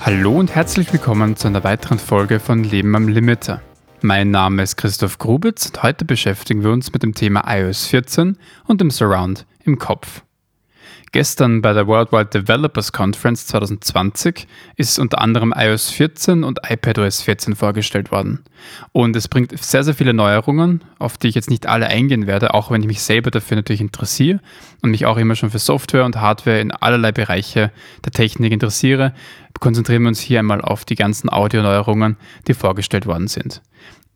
Hallo und herzlich willkommen zu einer weiteren Folge von Leben am Limiter. Mein Name ist Christoph Grubitz und heute beschäftigen wir uns mit dem Thema iOS 14 und dem Surround im Kopf. Gestern bei der Worldwide Developers Conference 2020 ist unter anderem iOS 14 und iPadOS 14 vorgestellt worden. Und es bringt sehr, sehr viele Neuerungen, auf die ich jetzt nicht alle eingehen werde, auch wenn ich mich selber dafür natürlich interessiere und mich auch immer schon für Software und Hardware in allerlei Bereiche der Technik interessiere, konzentrieren wir uns hier einmal auf die ganzen Audio-Neuerungen, die vorgestellt worden sind.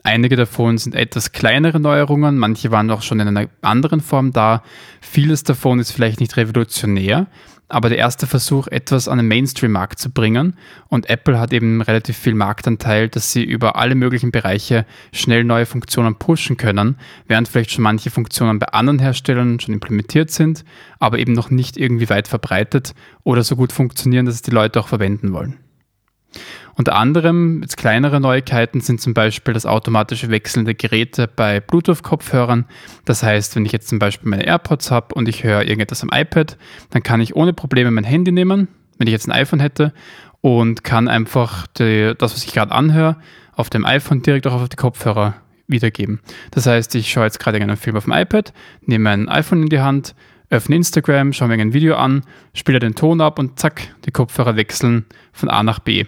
Einige davon sind etwas kleinere Neuerungen, manche waren auch schon in einer anderen Form da. Vieles davon ist vielleicht nicht revolutionär, aber der erste Versuch, etwas an den Mainstream-Markt zu bringen. Und Apple hat eben relativ viel Marktanteil, dass sie über alle möglichen Bereiche schnell neue Funktionen pushen können, während vielleicht schon manche Funktionen bei anderen Herstellern schon implementiert sind, aber eben noch nicht irgendwie weit verbreitet oder so gut funktionieren, dass es die Leute auch verwenden wollen. Unter anderem jetzt kleinere Neuigkeiten sind zum Beispiel das automatische Wechseln der Geräte bei Bluetooth-Kopfhörern. Das heißt, wenn ich jetzt zum Beispiel meine AirPods habe und ich höre irgendetwas am iPad, dann kann ich ohne Probleme mein Handy nehmen, wenn ich jetzt ein iPhone hätte, und kann einfach die, das, was ich gerade anhöre, auf dem iPhone direkt auch auf die Kopfhörer wiedergeben. Das heißt, ich schaue jetzt gerade einen Film auf dem iPad, nehme mein iPhone in die Hand, öffne Instagram, schaue mir ein Video an, spiele den Ton ab und zack, die Kopfhörer wechseln von A nach B.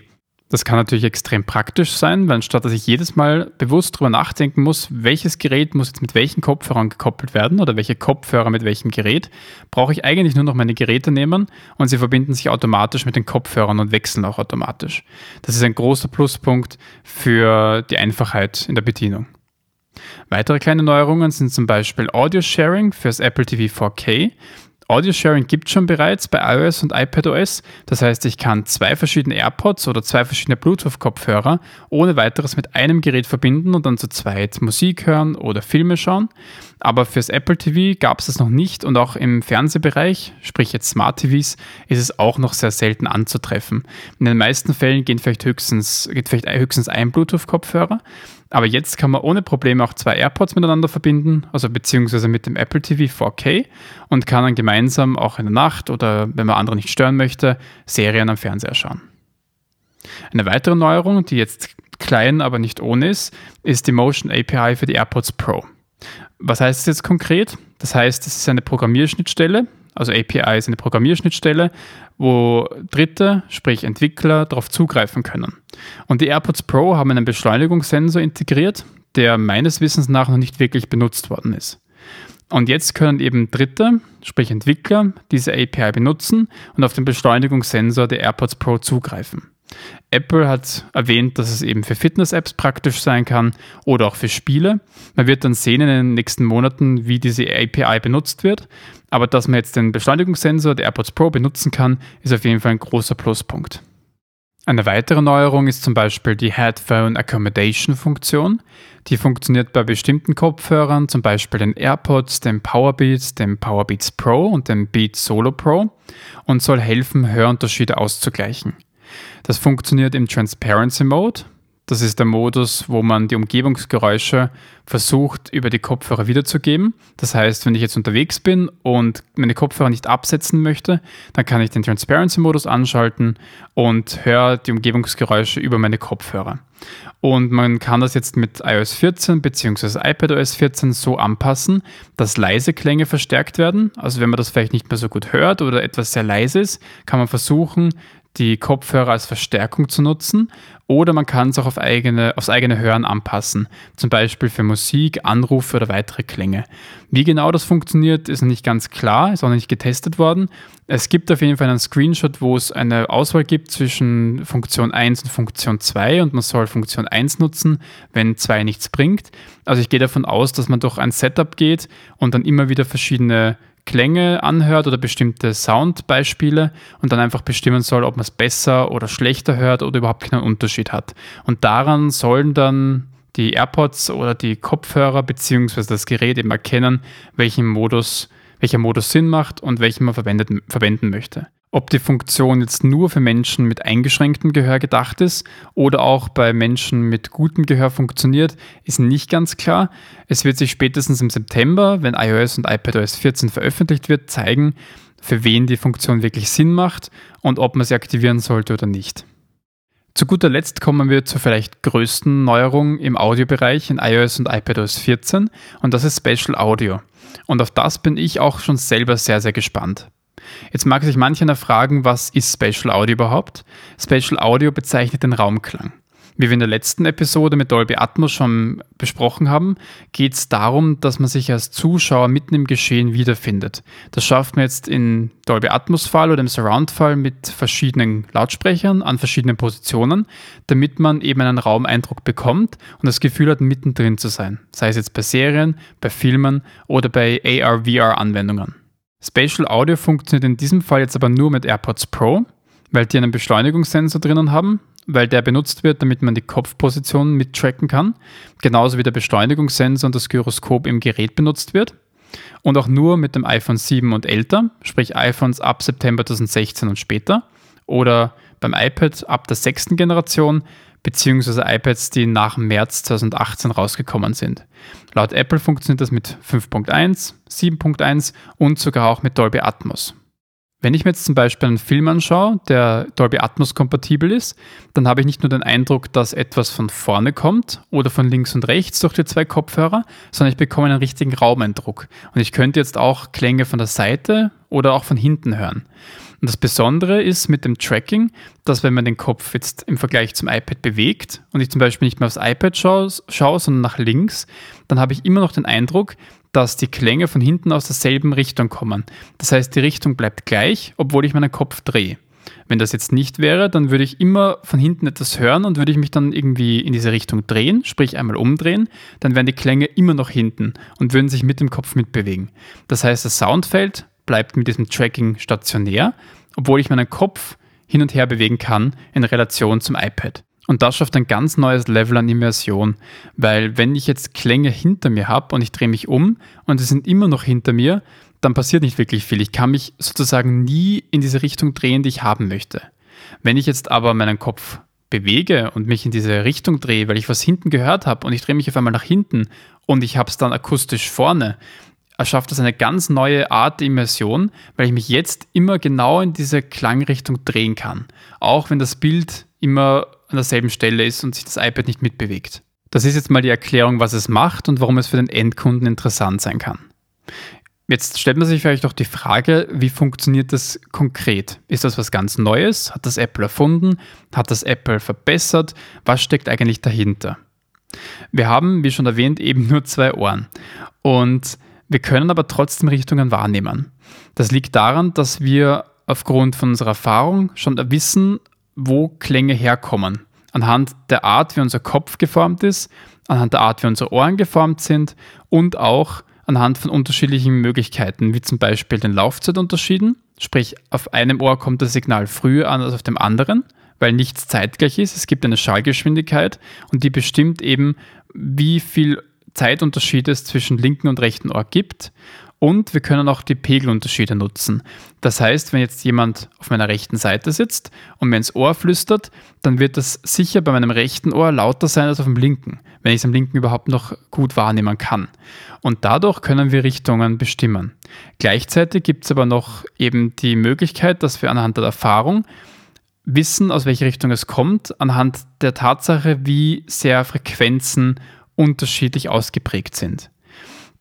Das kann natürlich extrem praktisch sein, weil anstatt dass ich jedes Mal bewusst darüber nachdenken muss, welches Gerät muss jetzt mit welchen Kopfhörern gekoppelt werden oder welche Kopfhörer mit welchem Gerät, brauche ich eigentlich nur noch meine Geräte nehmen und sie verbinden sich automatisch mit den Kopfhörern und wechseln auch automatisch. Das ist ein großer Pluspunkt für die Einfachheit in der Bedienung. Weitere kleine Neuerungen sind zum Beispiel Audio Sharing fürs Apple TV 4K. Audio Sharing gibt es schon bereits bei iOS und iPadOS. Das heißt, ich kann zwei verschiedene AirPods oder zwei verschiedene Bluetooth-Kopfhörer ohne weiteres mit einem Gerät verbinden und dann zu zweit Musik hören oder Filme schauen. Aber fürs Apple TV gab es das noch nicht und auch im Fernsehbereich, sprich jetzt Smart TVs, ist es auch noch sehr selten anzutreffen. In den meisten Fällen geht vielleicht höchstens, geht vielleicht höchstens ein Bluetooth-Kopfhörer. Aber jetzt kann man ohne Probleme auch zwei AirPods miteinander verbinden, also beziehungsweise mit dem Apple TV 4K und kann dann gemeinsam auch in der Nacht oder wenn man andere nicht stören möchte, Serien am Fernseher schauen. Eine weitere Neuerung, die jetzt klein, aber nicht ohne ist, ist die Motion API für die AirPods Pro. Was heißt das jetzt konkret? Das heißt, es ist eine Programmierschnittstelle, also API ist eine Programmierschnittstelle, wo Dritte, sprich Entwickler, darauf zugreifen können. Und die AirPods Pro haben einen Beschleunigungssensor integriert, der meines Wissens nach noch nicht wirklich benutzt worden ist. Und jetzt können eben Dritte, sprich Entwickler, diese API benutzen und auf den Beschleunigungssensor der AirPods Pro zugreifen. Apple hat erwähnt, dass es eben für Fitness-Apps praktisch sein kann oder auch für Spiele. Man wird dann sehen in den nächsten Monaten, wie diese API benutzt wird. Aber dass man jetzt den Beschleunigungssensor der AirPods Pro benutzen kann, ist auf jeden Fall ein großer Pluspunkt. Eine weitere Neuerung ist zum Beispiel die Headphone Accommodation Funktion. Die funktioniert bei bestimmten Kopfhörern, zum Beispiel den AirPods, dem Powerbeats, dem Powerbeats Pro und dem Beats Solo Pro und soll helfen, Hörunterschiede auszugleichen. Das funktioniert im Transparency Mode. Das ist der Modus, wo man die Umgebungsgeräusche versucht, über die Kopfhörer wiederzugeben. Das heißt, wenn ich jetzt unterwegs bin und meine Kopfhörer nicht absetzen möchte, dann kann ich den Transparency-Modus anschalten und höre die Umgebungsgeräusche über meine Kopfhörer. Und man kann das jetzt mit iOS 14 bzw. iPadOS 14 so anpassen, dass leise Klänge verstärkt werden. Also wenn man das vielleicht nicht mehr so gut hört oder etwas sehr leise ist, kann man versuchen, die Kopfhörer als Verstärkung zu nutzen oder man kann es auch auf eigene, aufs eigene Hören anpassen, zum Beispiel für Musik, Anrufe oder weitere Klänge. Wie genau das funktioniert, ist noch nicht ganz klar, ist auch noch nicht getestet worden. Es gibt auf jeden Fall einen Screenshot, wo es eine Auswahl gibt zwischen Funktion 1 und Funktion 2 und man soll Funktion 1 nutzen, wenn 2 nichts bringt. Also ich gehe davon aus, dass man durch ein Setup geht und dann immer wieder verschiedene Klänge anhört oder bestimmte Soundbeispiele und dann einfach bestimmen soll, ob man es besser oder schlechter hört oder überhaupt keinen Unterschied hat. Und daran sollen dann die AirPods oder die Kopfhörer bzw. das Gerät eben erkennen, welchen Modus, welcher Modus Sinn macht und welchen man verwenden möchte. Ob die Funktion jetzt nur für Menschen mit eingeschränktem Gehör gedacht ist oder auch bei Menschen mit gutem Gehör funktioniert, ist nicht ganz klar. Es wird sich spätestens im September, wenn iOS und iPadOS 14 veröffentlicht wird, zeigen, für wen die Funktion wirklich Sinn macht und ob man sie aktivieren sollte oder nicht. Zu guter Letzt kommen wir zur vielleicht größten Neuerung im Audiobereich in iOS und iPadOS 14 und das ist Special Audio. Und auf das bin ich auch schon selber sehr, sehr gespannt. Jetzt mag sich mancher fragen, was ist Special Audio überhaupt? Special Audio bezeichnet den Raumklang. Wie wir in der letzten Episode mit Dolby Atmos schon besprochen haben, geht es darum, dass man sich als Zuschauer mitten im Geschehen wiederfindet. Das schafft man jetzt in Dolby Atmos-Fall oder im Surround-Fall mit verschiedenen Lautsprechern an verschiedenen Positionen, damit man eben einen Raumeindruck bekommt und das Gefühl hat, mittendrin zu sein. Sei es jetzt bei Serien, bei Filmen oder bei AR-VR-Anwendungen. Spatial Audio funktioniert in diesem Fall jetzt aber nur mit AirPods Pro, weil die einen Beschleunigungssensor drinnen haben weil der benutzt wird, damit man die Kopfposition mittracken kann. Genauso wie der Beschleunigungssensor und das Gyroskop im Gerät benutzt wird. Und auch nur mit dem iPhone 7 und älter, sprich iPhones ab September 2016 und später. Oder beim iPad ab der sechsten Generation, beziehungsweise iPads, die nach März 2018 rausgekommen sind. Laut Apple funktioniert das mit 5.1, 7.1 und sogar auch mit Dolby Atmos. Wenn ich mir jetzt zum Beispiel einen Film anschaue, der Dolby Atmos kompatibel ist, dann habe ich nicht nur den Eindruck, dass etwas von vorne kommt oder von links und rechts durch die zwei Kopfhörer, sondern ich bekomme einen richtigen Raumeindruck. Und ich könnte jetzt auch Klänge von der Seite oder auch von hinten hören. Und das Besondere ist mit dem Tracking, dass wenn man den Kopf jetzt im Vergleich zum iPad bewegt und ich zum Beispiel nicht mehr aufs iPad schaue, schaue sondern nach links, dann habe ich immer noch den Eindruck, dass die Klänge von hinten aus derselben Richtung kommen. Das heißt, die Richtung bleibt gleich, obwohl ich meinen Kopf drehe. Wenn das jetzt nicht wäre, dann würde ich immer von hinten etwas hören und würde ich mich dann irgendwie in diese Richtung drehen, sprich einmal umdrehen, dann wären die Klänge immer noch hinten und würden sich mit dem Kopf mitbewegen. Das heißt, das Soundfeld bleibt mit diesem Tracking stationär, obwohl ich meinen Kopf hin und her bewegen kann in Relation zum iPad. Und das schafft ein ganz neues Level an Immersion, weil wenn ich jetzt Klänge hinter mir habe und ich drehe mich um und sie sind immer noch hinter mir, dann passiert nicht wirklich viel. Ich kann mich sozusagen nie in diese Richtung drehen, die ich haben möchte. Wenn ich jetzt aber meinen Kopf bewege und mich in diese Richtung drehe, weil ich was hinten gehört habe und ich drehe mich auf einmal nach hinten und ich habe es dann akustisch vorne, erschafft das eine ganz neue Art der Immersion, weil ich mich jetzt immer genau in diese Klangrichtung drehen kann. Auch wenn das Bild immer an derselben Stelle ist und sich das iPad nicht mitbewegt. Das ist jetzt mal die Erklärung, was es macht und warum es für den Endkunden interessant sein kann. Jetzt stellt man sich vielleicht auch die Frage, wie funktioniert das konkret? Ist das was ganz Neues? Hat das Apple erfunden? Hat das Apple verbessert? Was steckt eigentlich dahinter? Wir haben, wie schon erwähnt, eben nur zwei Ohren. Und wir können aber trotzdem Richtungen wahrnehmen. Das liegt daran, dass wir aufgrund von unserer Erfahrung schon wissen, wo Klänge herkommen. Anhand der Art, wie unser Kopf geformt ist, anhand der Art, wie unsere Ohren geformt sind und auch anhand von unterschiedlichen Möglichkeiten, wie zum Beispiel den Laufzeitunterschieden. Sprich, auf einem Ohr kommt das Signal früher an als auf dem anderen, weil nichts zeitgleich ist. Es gibt eine Schallgeschwindigkeit und die bestimmt eben, wie viel Zeitunterschied es zwischen linken und rechten Ohr gibt. Und wir können auch die Pegelunterschiede nutzen. Das heißt, wenn jetzt jemand auf meiner rechten Seite sitzt und mir ins Ohr flüstert, dann wird das sicher bei meinem rechten Ohr lauter sein als auf dem linken, wenn ich es am linken überhaupt noch gut wahrnehmen kann. Und dadurch können wir Richtungen bestimmen. Gleichzeitig gibt es aber noch eben die Möglichkeit, dass wir anhand der Erfahrung wissen, aus welche Richtung es kommt, anhand der Tatsache, wie sehr Frequenzen unterschiedlich ausgeprägt sind.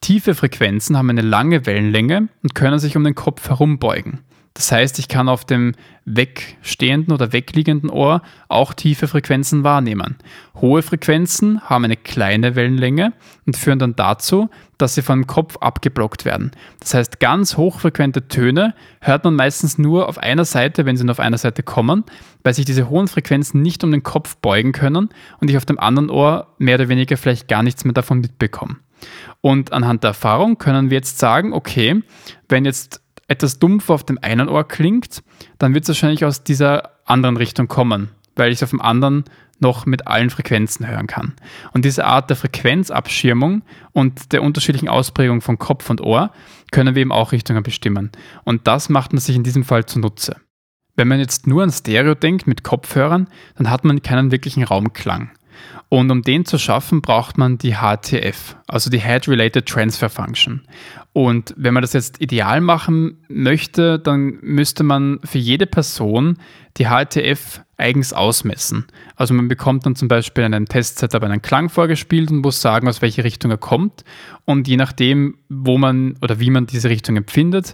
Tiefe Frequenzen haben eine lange Wellenlänge und können sich um den Kopf herumbeugen. Das heißt, ich kann auf dem wegstehenden oder wegliegenden Ohr auch tiefe Frequenzen wahrnehmen. Hohe Frequenzen haben eine kleine Wellenlänge und führen dann dazu, dass sie vom Kopf abgeblockt werden. Das heißt, ganz hochfrequente Töne hört man meistens nur auf einer Seite, wenn sie nur auf einer Seite kommen, weil sich diese hohen Frequenzen nicht um den Kopf beugen können und ich auf dem anderen Ohr mehr oder weniger vielleicht gar nichts mehr davon mitbekomme. Und anhand der Erfahrung können wir jetzt sagen, okay, wenn jetzt etwas dumpf auf dem einen Ohr klingt, dann wird es wahrscheinlich aus dieser anderen Richtung kommen, weil ich es auf dem anderen noch mit allen Frequenzen hören kann. Und diese Art der Frequenzabschirmung und der unterschiedlichen Ausprägung von Kopf und Ohr können wir eben auch Richtungen bestimmen. Und das macht man sich in diesem Fall zunutze. Wenn man jetzt nur an Stereo denkt mit Kopfhörern, dann hat man keinen wirklichen Raumklang. Und um den zu schaffen, braucht man die HTF, also die Head-Related Transfer Function. Und wenn man das jetzt ideal machen möchte, dann müsste man für jede Person die HTF eigens ausmessen. Also man bekommt dann zum Beispiel einen Testsetup einen Klang vorgespielt und muss sagen, aus welche Richtung er kommt. Und je nachdem, wo man oder wie man diese Richtung empfindet,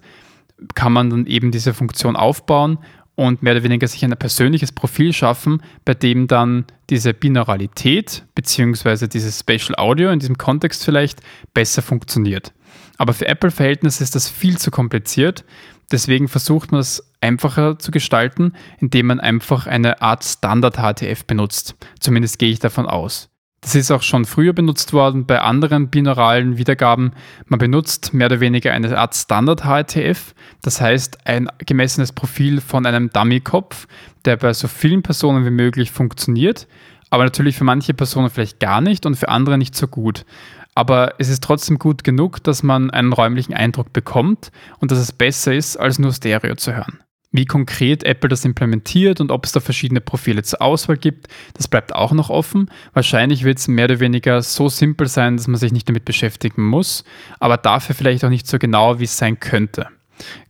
kann man dann eben diese Funktion aufbauen und mehr oder weniger sich ein persönliches Profil schaffen, bei dem dann diese Binauralität bzw. dieses Spatial Audio in diesem Kontext vielleicht besser funktioniert. Aber für Apple-Verhältnisse ist das viel zu kompliziert. Deswegen versucht man es einfacher zu gestalten, indem man einfach eine Art Standard-HTF benutzt. Zumindest gehe ich davon aus. Das ist auch schon früher benutzt worden bei anderen binauralen Wiedergaben. Man benutzt mehr oder weniger eine Art Standard-HTF, das heißt ein gemessenes Profil von einem Dummy-Kopf, der bei so vielen Personen wie möglich funktioniert, aber natürlich für manche Personen vielleicht gar nicht und für andere nicht so gut. Aber es ist trotzdem gut genug, dass man einen räumlichen Eindruck bekommt und dass es besser ist, als nur Stereo zu hören. Wie konkret Apple das implementiert und ob es da verschiedene Profile zur Auswahl gibt, das bleibt auch noch offen. Wahrscheinlich wird es mehr oder weniger so simpel sein, dass man sich nicht damit beschäftigen muss, aber dafür vielleicht auch nicht so genau, wie es sein könnte.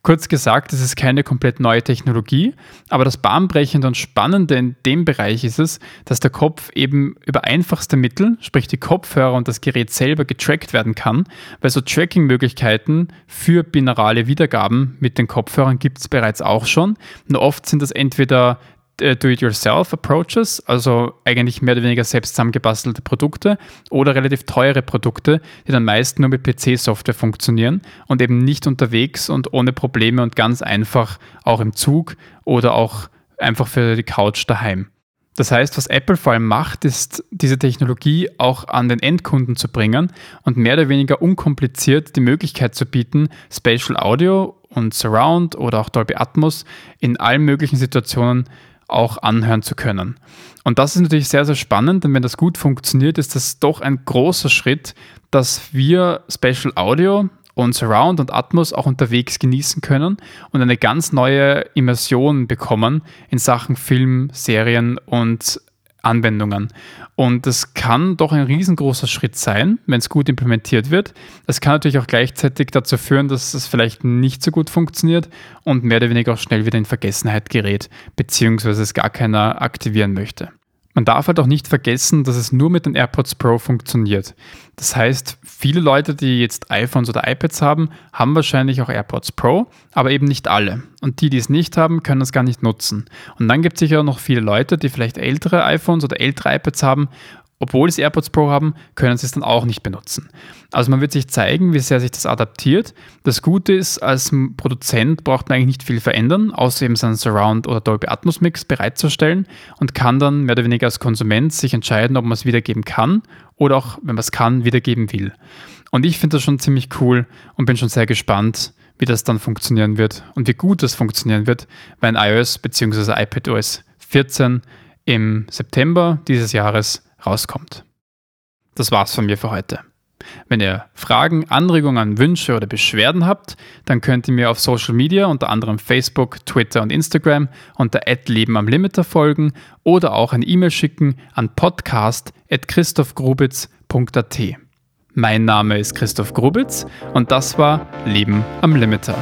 Kurz gesagt, es ist keine komplett neue Technologie, aber das Bahnbrechende und Spannende in dem Bereich ist es, dass der Kopf eben über einfachste Mittel, sprich die Kopfhörer und das Gerät selber getrackt werden kann, weil so Tracking-Möglichkeiten für binaurale Wiedergaben mit den Kopfhörern gibt es bereits auch schon. Nur oft sind das entweder Do-it-yourself-Approaches, also eigentlich mehr oder weniger selbst zusammengebastelte Produkte oder relativ teure Produkte, die dann meist nur mit PC-Software funktionieren und eben nicht unterwegs und ohne Probleme und ganz einfach auch im Zug oder auch einfach für die Couch daheim. Das heißt, was Apple vor allem macht, ist, diese Technologie auch an den Endkunden zu bringen und mehr oder weniger unkompliziert die Möglichkeit zu bieten, Spatial Audio und Surround oder auch Dolby Atmos in allen möglichen Situationen auch anhören zu können. Und das ist natürlich sehr, sehr spannend, denn wenn das gut funktioniert, ist das doch ein großer Schritt, dass wir Special Audio und Surround und Atmos auch unterwegs genießen können und eine ganz neue Immersion bekommen in Sachen Film, Serien und Anwendungen. Und das kann doch ein riesengroßer Schritt sein, wenn es gut implementiert wird. Es kann natürlich auch gleichzeitig dazu führen, dass es vielleicht nicht so gut funktioniert und mehr oder weniger auch schnell wieder in Vergessenheit gerät, beziehungsweise es gar keiner aktivieren möchte. Man darf halt auch nicht vergessen, dass es nur mit den AirPods Pro funktioniert. Das heißt, viele Leute, die jetzt iPhones oder iPads haben, haben wahrscheinlich auch AirPods Pro, aber eben nicht alle. Und die, die es nicht haben, können es gar nicht nutzen. Und dann gibt es sicher auch noch viele Leute, die vielleicht ältere iPhones oder ältere iPads haben obwohl sie AirPods Pro haben, können sie es dann auch nicht benutzen. Also man wird sich zeigen, wie sehr sich das adaptiert. Das Gute ist, als Produzent braucht man eigentlich nicht viel verändern, außer eben seinen Surround- oder Dolby Atmos Mix bereitzustellen und kann dann mehr oder weniger als Konsument sich entscheiden, ob man es wiedergeben kann oder auch, wenn man es kann, wiedergeben will. Und ich finde das schon ziemlich cool und bin schon sehr gespannt, wie das dann funktionieren wird und wie gut das funktionieren wird, wenn iOS bzw. iPadOS 14 im September dieses Jahres rauskommt. Das war's von mir für heute. Wenn ihr Fragen, Anregungen, Wünsche oder Beschwerden habt, dann könnt ihr mir auf Social Media, unter anderem Facebook, Twitter und Instagram unter Leben am Limiter folgen oder auch eine E-Mail schicken an podcast.christophgrubitz.at. Mein Name ist Christoph Grubitz und das war Leben am Limiter.